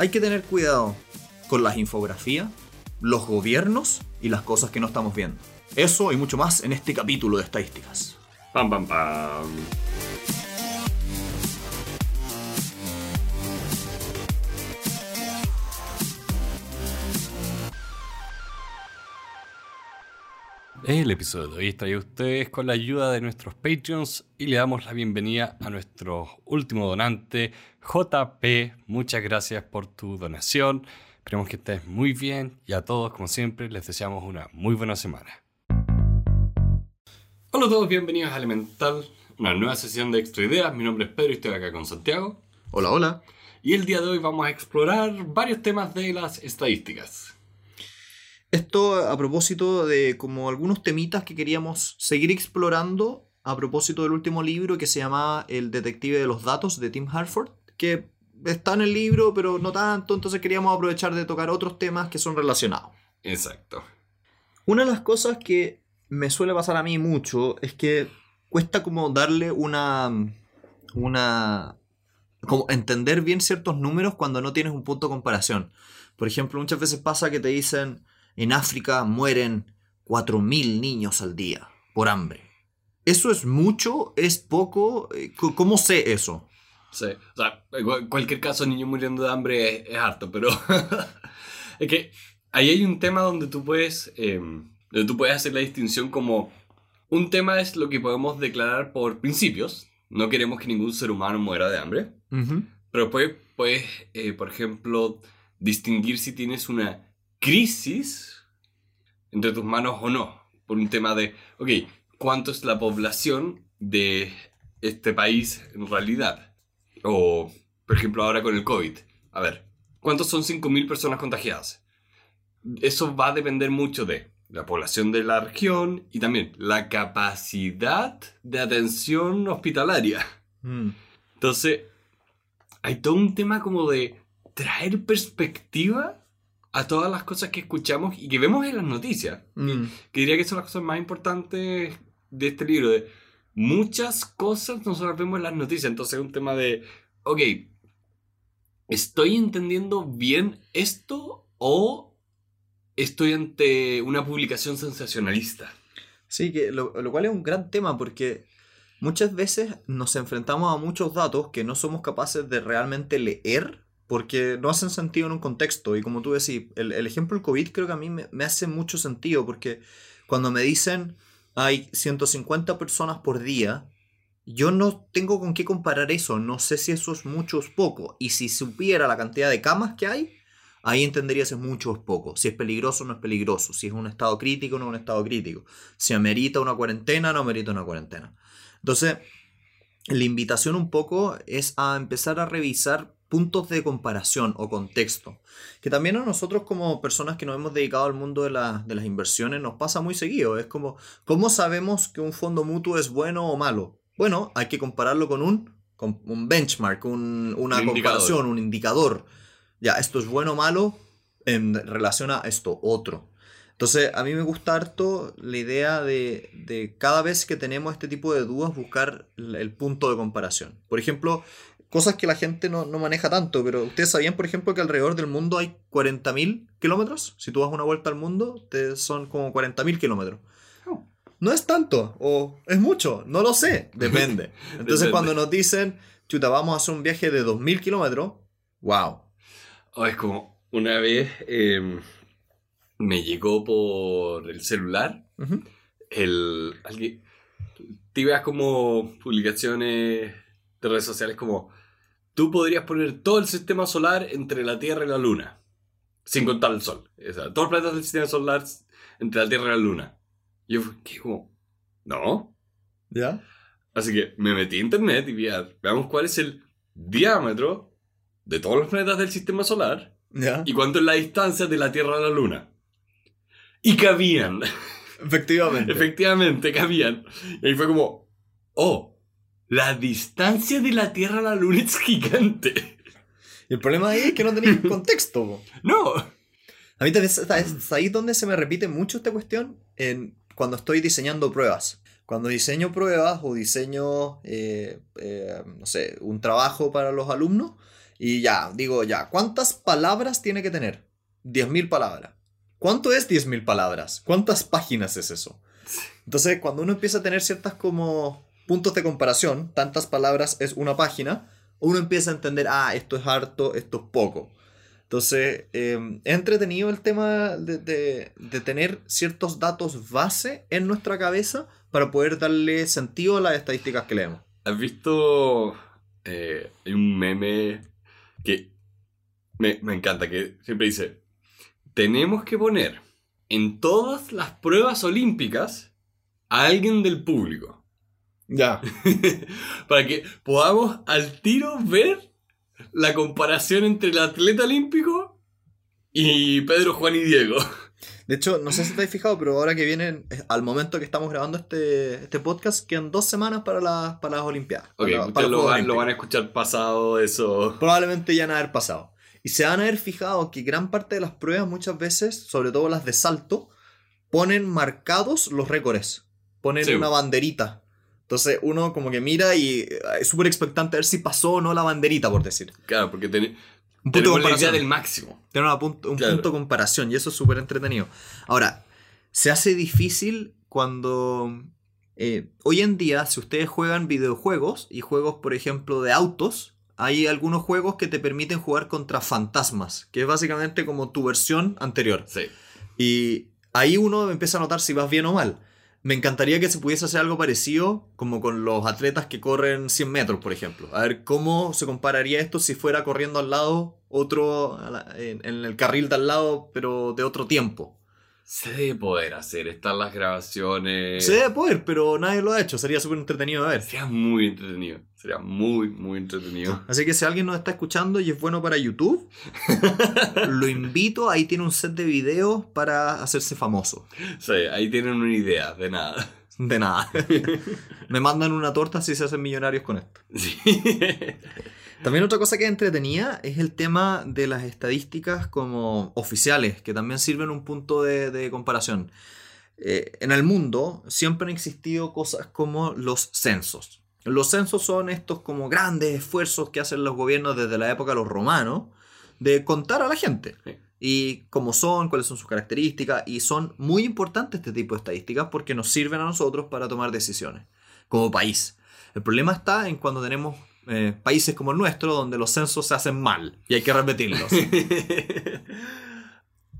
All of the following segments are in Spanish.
hay que tener cuidado con las infografías, los gobiernos y las cosas que no estamos viendo. Eso y mucho más en este capítulo de estadísticas. Pam, pam, pam. El episodio de hoy está a ustedes con la ayuda de nuestros Patreons y le damos la bienvenida a nuestro último donante, JP. Muchas gracias por tu donación. Esperemos que estés muy bien y a todos, como siempre, les deseamos una muy buena semana. Hola a todos, bienvenidos a Elemental, una nueva sesión de Extra Ideas. Mi nombre es Pedro y estoy acá con Santiago. Hola, hola. Y el día de hoy vamos a explorar varios temas de las estadísticas. Esto a propósito de como algunos temitas que queríamos seguir explorando a propósito del último libro que se llama El detective de los datos de Tim Harford, que está en el libro pero no tanto, entonces queríamos aprovechar de tocar otros temas que son relacionados. Exacto. Una de las cosas que me suele pasar a mí mucho es que cuesta como darle una una como entender bien ciertos números cuando no tienes un punto de comparación. Por ejemplo, muchas veces pasa que te dicen en África mueren 4.000 niños al día por hambre. ¿Eso es mucho? ¿Es poco? Eh, ¿Cómo sé eso? Sí, o sea, en cualquier caso, niños muriendo de hambre es, harto, pero es que ahí hay un tema donde tú puedes, em, donde tú puedes hacer la distinción como un tema es lo que podemos declarar por principios. No queremos que ningún ser humano muera de hambre. Pero puedes, puedes eh, por ejemplo, distinguir si tienes una crisis entre tus manos o no. Por un tema de, ok, ¿cuánto es la población de este país en realidad? O, por ejemplo, ahora con el COVID. A ver, ¿cuántos son 5.000 personas contagiadas? Eso va a depender mucho de la población de la región y también la capacidad de atención hospitalaria. Mm. Entonces, hay todo un tema como de traer perspectiva a todas las cosas que escuchamos y que vemos en las noticias. Mm. Que diría que son las cosas más importantes de este libro. De muchas cosas nosotros vemos en las noticias. Entonces es un tema de, ok, ¿estoy entendiendo bien esto o estoy ante una publicación sensacionalista? Sí, que lo, lo cual es un gran tema porque muchas veces nos enfrentamos a muchos datos que no somos capaces de realmente leer porque no hacen sentido en un contexto. Y como tú decís, el, el ejemplo del COVID creo que a mí me, hace mucho sentido, porque cuando me dicen hay 150 personas por día, yo no tengo con qué comparar eso, no sé si eso es mucho o es poco. Y si supiera la cantidad de camas que hay, ahí entendería si es mucho o es poco, si es peligroso o no es peligroso, si es un estado crítico o no es un estado crítico, si amerita una cuarentena o no amerita una cuarentena. Entonces, la invitación un poco es a empezar a revisar puntos de comparación o contexto. Que también a nosotros como personas que nos hemos dedicado al mundo de, la, de las inversiones nos pasa muy seguido. Es como, ¿cómo sabemos que un fondo mutuo es bueno o malo? Bueno, hay que compararlo con un, con un benchmark, un, una Un comparación, indicador. un indicador. Ya, esto es bueno o malo en relación a esto otro. Entonces, a mí me gusta harto la idea de, de cada vez que tenemos este tipo de dudas buscar el, el punto de comparación. Por ejemplo, cosas que la gente no, no maneja tanto, pero ustedes sabían, por ejemplo, que alrededor del mundo hay 40.000 kilómetros. Si tú das una vuelta al mundo, te son como 40.000 kilómetros. Oh. No es tanto, o es mucho, no lo sé, depende. Entonces, Depende. cuando nos dicen, chuta, vamos a hacer un viaje de 2.000 kilómetros, wow. Oh, es como una vez eh, me llegó por el celular el alguien te veas como publicaciones de redes sociales como tú podrías poner todo el sistema solar entre la Tierra y la Luna sin contar el Sol o sea, todos los planetas del sistema solar entre la Tierra y la Luna y yo ¿qué? como no ¿Ya? así que me metí a internet y vi a- veamos cuál es el diámetro de todos los planetas del sistema solar ¿Ya? y cuánto es la distancia de la Tierra a la Luna y cabían Efectivamente. Efectivamente, cabían. Y ahí fue como, oh, la distancia de la Tierra a la Luna es gigante. Y el problema ahí es que no tenéis contexto. po. No. A mí también es ahí donde se me repite mucho esta cuestión en, cuando estoy diseñando pruebas. Cuando diseño pruebas o diseño, eh, eh, no sé, un trabajo para los alumnos, Y ya, digo ya, ¿cuántas palabras tiene que tener? 10.000 palabras. ¿Cuánto es 10.000 palabras? ¿Cuántas páginas es eso? Entonces, cuando uno empieza a tener ciertas como puntos de comparación, tantas palabras es una página, uno empieza a entender, ah, esto es harto, esto es poco. Entonces, eh, entretenido el tema de, de- tener ciertos datos base en nuestra cabeza para poder darle sentido a las estadísticas que leemos. ¿Has visto eh, un meme que me, me encanta, que siempre dice, tenemos que poner en todas las pruebas olímpicas a alguien del público, Ya. para que podamos al tiro ver la comparación entre el atleta olímpico y Pedro, Juan y Diego. De hecho, no sé si has fijado, pero ahora que vienen, eh, al momento que estamos grabando este, este podcast, quedan dos semanas para, las para las Olimpiadas. Ok, para, lo, van, lo van a escuchar pasado eso. Probablemente ya han haber pasado. Y se van a haber fijado que gran parte de las pruebas muchas veces, sobre todo las de salto, ponen marcados los récords. Ponen Sí. una banderita. Entonces uno como que mira y eh, es súper expectante a ver si pasó o no la banderita, por decir. Claro, porque ten- Un punto de comparación. del máximo. Tiene una punto- un Claro. punto de comparación y eso es súper entretenido. Ahora, se hace difícil cuando... eh, hoy en día, si ustedes juegan videojuegos y juegos, por ejemplo, de autos, hay algunos juegos que te permiten jugar contra fantasmas, que es básicamente como tu versión anterior. Sí. Y ahí uno empieza a notar si vas bien o mal. Me encantaría que se pudiese hacer algo parecido como con los atletas que corren 100 metros, por ejemplo. A ver cómo se compararía esto si fuera corriendo al lado otro a en, en el carril de al lado, pero de otro tiempo. Se debe poder hacer, están las grabaciones. Se debe poder, pero nadie lo ha hecho. Sería súper entretenido de ver. Sería muy entretenido. Sería muy, muy entretenido. Así que si alguien nos está escuchando y es bueno para YouTube, lo invito. Ahí tiene un set de videos para hacerse famoso. Sí, ahí tienen una idea de nada. De nada. Me mandan una torta si se hacen millonarios con esto. Sí. También otra cosa que es entretenida es el tema de las estadísticas como oficiales, que también sirven un punto de, de comparación. Eh, en el mundo siempre han existido cosas como los censos. Los censos son estos como grandes esfuerzos que hacen los gobiernos desde la época de los romanos de contar a la gente. Sí. Y cómo son, cuáles son sus características. Y son muy importantes este tipo de estadísticas porque nos sirven a nosotros para tomar decisiones como país. El problema está en cuando tenemos eh, países como el nuestro donde los censos se hacen mal y hay que repetirlos.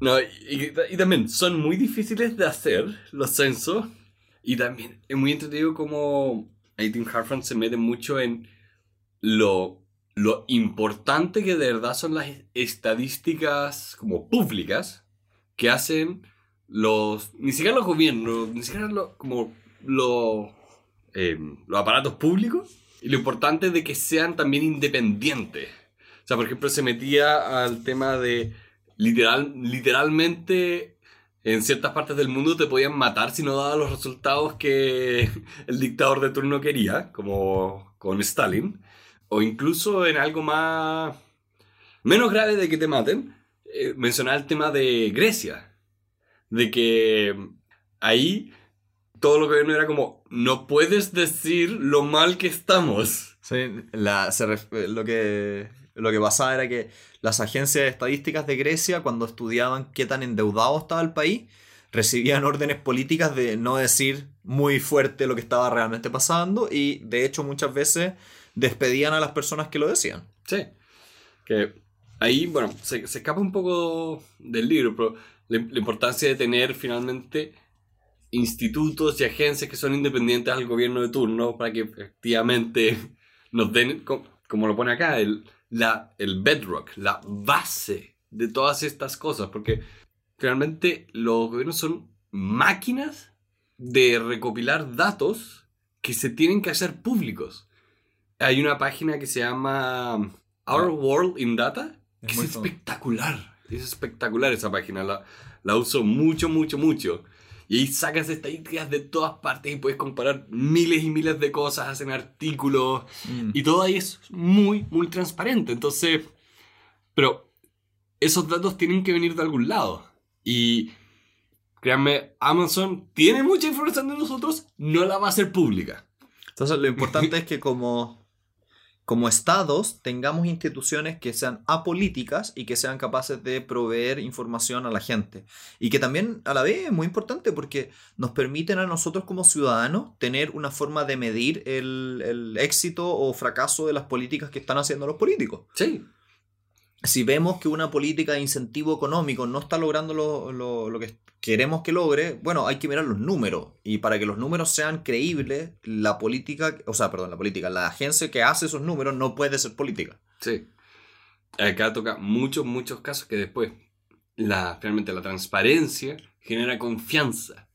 No, y, y también son muy difíciles de hacer los censos. Y también es muy entretenido como Tim Harford se mete mucho en lo, lo importante que de verdad son las estadísticas como públicas que hacen los, ni siquiera los gobiernos, ni siquiera lo- como lo, eh, los aparatos públicos y lo importante de que sean también independientes. O sea, por ejemplo, se metía al tema de literal, literalmente en ciertas partes del mundo te podían matar si no daba los resultados que el dictador de turno quería, como con Stalin. O incluso en algo más... menos grave de que te maten, eh, mencionar el tema de Grecia. De que ahí todo lo que no era como, no puedes decir lo mal que estamos. Sí, la- se ref- lo, que, lo que pasaba era que las agencias estadísticas de Grecia, cuando estudiaban qué tan endeudado estaba el país, recibían órdenes políticas de no decir muy fuerte lo que estaba realmente pasando y de hecho muchas veces despedían a las personas que lo decían. Sí. Que ahí, bueno, se, escapa un poco del libro, pero la, importancia de tener finalmente institutos y agencias que son independientes al gobierno de turno para que efectivamente nos den, co- como lo pone acá, el, la, el bedrock, la base de todas estas cosas, porque finalmente los gobiernos son máquinas de recopilar datos que se tienen que hacer públicos. Hay una página que se llama Our World in Data, Es que es, famosa. espectacular. Es espectacular esa página. La, la uso mucho, mucho, mucho. Y ahí sacas estadísticas de todas partes y puedes comparar miles y miles de cosas, hacen artículos. Y todo ahí es muy, muy transparente. Entonces, pero esos datos tienen que venir de algún lado. Y créanme, Amazon tiene mucha información de nosotros, no la va a hacer pública. Entonces lo importante es que como, como estados tengamos instituciones que sean apolíticas y que sean capaces de proveer información a la gente. Y que también a la vez es muy importante porque nos permiten a nosotros como ciudadanos tener una forma de medir el, éxito o fracaso de las políticas que están haciendo los políticos. Sí. Si vemos que una política de incentivo económico no está logrando lo, lo- lo que queremos que logre, bueno, hay que mirar los números. Y para que los números sean creíbles, la política, o sea, perdón, la política, la agencia que hace esos números no puede ser política. Sí. Acá toca muchos, muchos casos que después la, finalmente la transparencia genera confianza.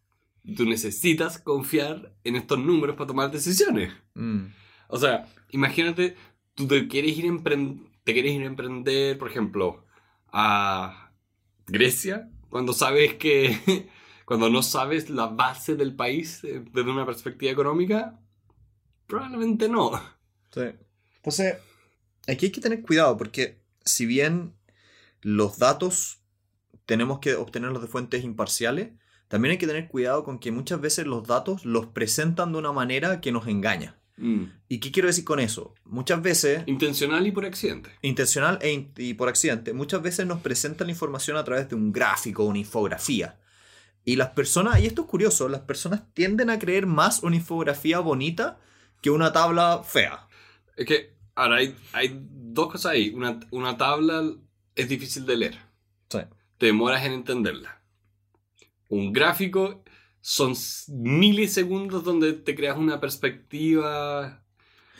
Tú necesitas confiar en estos números para tomar decisiones. Mm. O sea, imagínate, tú te quieres ir a empren- te quieres ir a emprender, por ejemplo, a Grecia, cuando sabes que, cuando no sabes la base del país eh, desde una perspectiva económica, probablemente no. Sí. Entonces, aquí hay que tener cuidado porque si bien los datos tenemos que obtenerlos de fuentes imparciales, también hay que tener cuidado con que muchas veces los datos los presentan de una manera que nos engaña. Mm. ¿Y qué quiero decir con eso? Muchas veces, Intencional y por accidente. intencional e in- y por accidente, muchas veces nos presentan la información a través de un gráfico, una infografía. Y las personas, y esto es curioso, las personas tienden a creer más una infografía bonita que una tabla fea. Es que, ahora, hay, hay dos cosas ahí. Una, una tabla es difícil de leer. Sí. Te demoras en entenderla. Un gráfico son milisegundos donde te creas una perspectiva.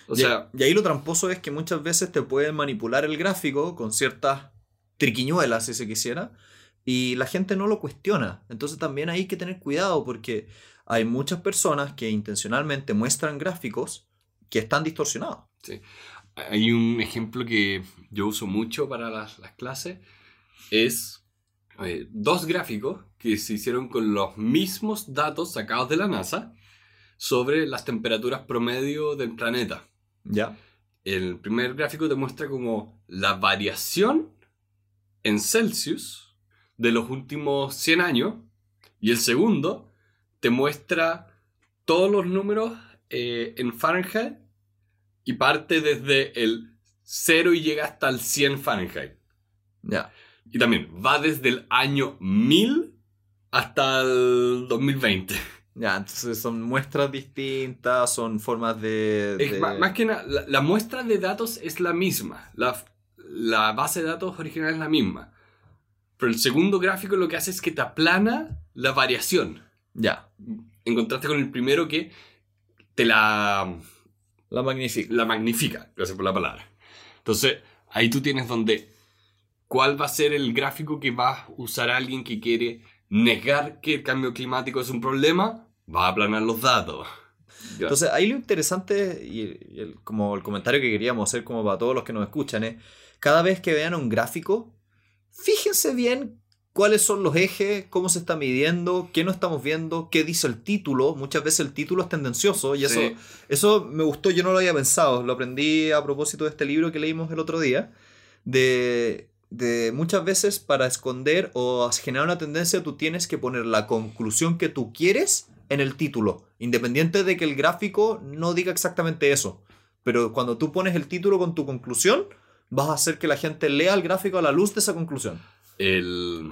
O y, sea, y ahí lo tramposo es que muchas veces te pueden manipular el gráfico con ciertas triquiñuelas, si se quisiera, y la gente no lo cuestiona. Entonces también hay que tener cuidado porque hay muchas personas que intencionalmente muestran gráficos que están distorsionados. hay un ejemplo que yo uso mucho para las, las clases. Es eh, dos gráficos que se hicieron con los mismos datos sacados de la NASA sobre las temperaturas promedio del planeta. ¿Ya? El primer gráfico te muestra como la variación en Celsius de los últimos 100 años y el segundo te muestra todos los números eh, en Fahrenheit y parte desde el 0 y llega hasta el 100 Fahrenheit. Ya. Y también va desde el año 1000 hasta el 2020. Ya, entonces son muestras distintas, son formas de... Es más que nada, la, la muestra de datos es la misma. La, la base de datos original es la misma. Pero el segundo gráfico lo que hace es que te aplana la variación. Ya, En contraste con el primero que te la, la magnifica. la magnifica. Gracias por la palabra. Entonces, ahí tú tienes donde... ¿Cuál va a ser el gráfico que va a usar alguien que quiere negar que el cambio climático es un problema? Va a aplanar los datos. Entonces, ahí lo interesante y, el- como el comentario que queríamos hacer como para todos los que nos escuchan es, cada vez que vean un gráfico, fíjense bien cuáles son los ejes, cómo se está midiendo, qué no estamos viendo, qué dice el título. Muchas veces el título es tendencioso y eso, Sí. eso me gustó, yo no lo había pensado, lo aprendí a propósito de este libro que leímos el otro día, de, de muchas veces para esconder o generar una tendencia tú tienes que poner la conclusión que tú quieres en el título, independiente de que el gráfico no diga exactamente eso. Pero cuando tú pones el título con tu conclusión, vas a hacer que la gente lea el gráfico a la luz de esa conclusión. el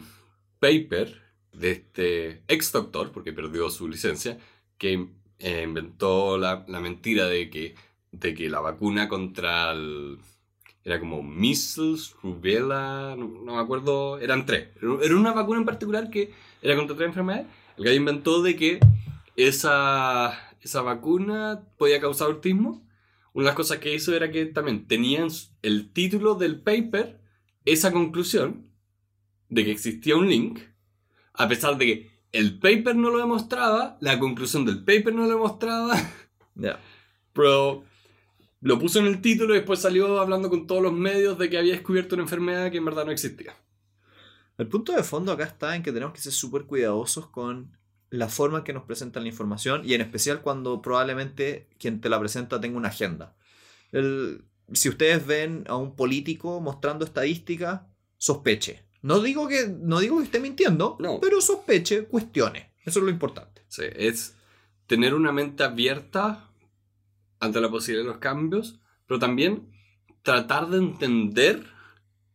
paper de este ex doctor, porque perdió su licencia, que eh, inventó la, la mentira de que, de que la vacuna contra el... Era como measles, rubella, no, no me acuerdo, eran tres. Era una vacuna en particular que era contra tres enfermedades. El gallo inventó de que esa, esa vacuna podía causar autismo. Una de las cosas que hizo era que también tenían el título del paper, esa conclusión, de que existía un link, a pesar de que el paper no lo demostraba, la conclusión del paper no lo demostraba, Ya. pero lo puso en el título y después salió hablando con todos los medios de que había descubierto una enfermedad que en verdad no existía. El punto de fondo acá está en que tenemos que ser súper cuidadosos con la forma en que nos presentan la información y en especial cuando probablemente quien te la presenta tenga una agenda. El- si ustedes ven a un político mostrando estadísticas, sospeche. No digo que, no digo que esté mintiendo, No. pero sospeche, cuestione. Eso es lo importante. Sí, es tener una mente abierta ante la posibilidad de los cambios, pero también tratar de entender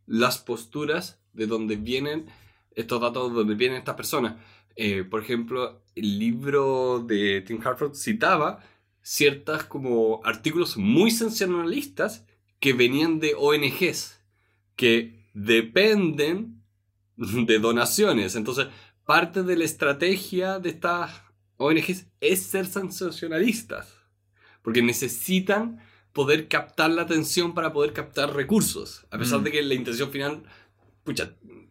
las posturas de donde vienen estos datos, de donde vienen estas personas. Eh, por ejemplo, el libro de Tim Harford citaba ciertas como artículos muy sensacionalistas que venían de ONGs, que dependen de donaciones. Entonces, parte de la estrategia de estas ONGs es ser sensacionalistas, porque necesitan poder captar la atención para poder captar recursos, a pesar Mm. de que la intención final, pucha,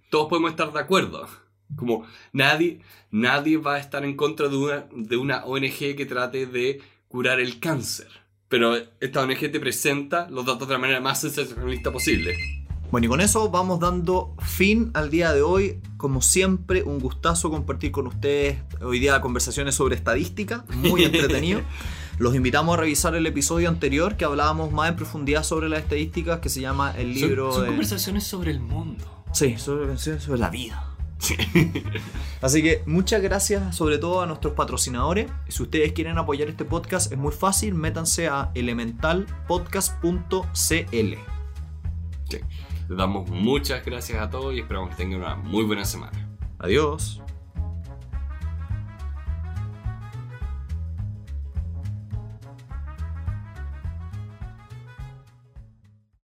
todos podemos estar de acuerdo. Como nadie, nadie va a estar en contra de una, de una ONG que trate de curar el cáncer. Pero esta ONG te presenta los datos de la manera más sensacionalista posible. Bueno, y con eso vamos dando fin al día de hoy. Como siempre, un gustazo compartir con ustedes hoy día conversaciones sobre estadística, muy entretenido. Los invitamos a revisar el episodio anterior que hablábamos más en profundidad sobre las estadísticas, que se llama el Son- libro son, de... conversaciones sobre el mundo. Sí, sobre, sobre la vida. Sí. Así que muchas gracias sobre todo a nuestros patrocinadores. Si ustedes quieren apoyar este podcast es muy fácil, métanse a elementalpodcast.cl. Sí. Les damos muchas gracias a todos y esperamos que tengan una muy buena semana. Adiós.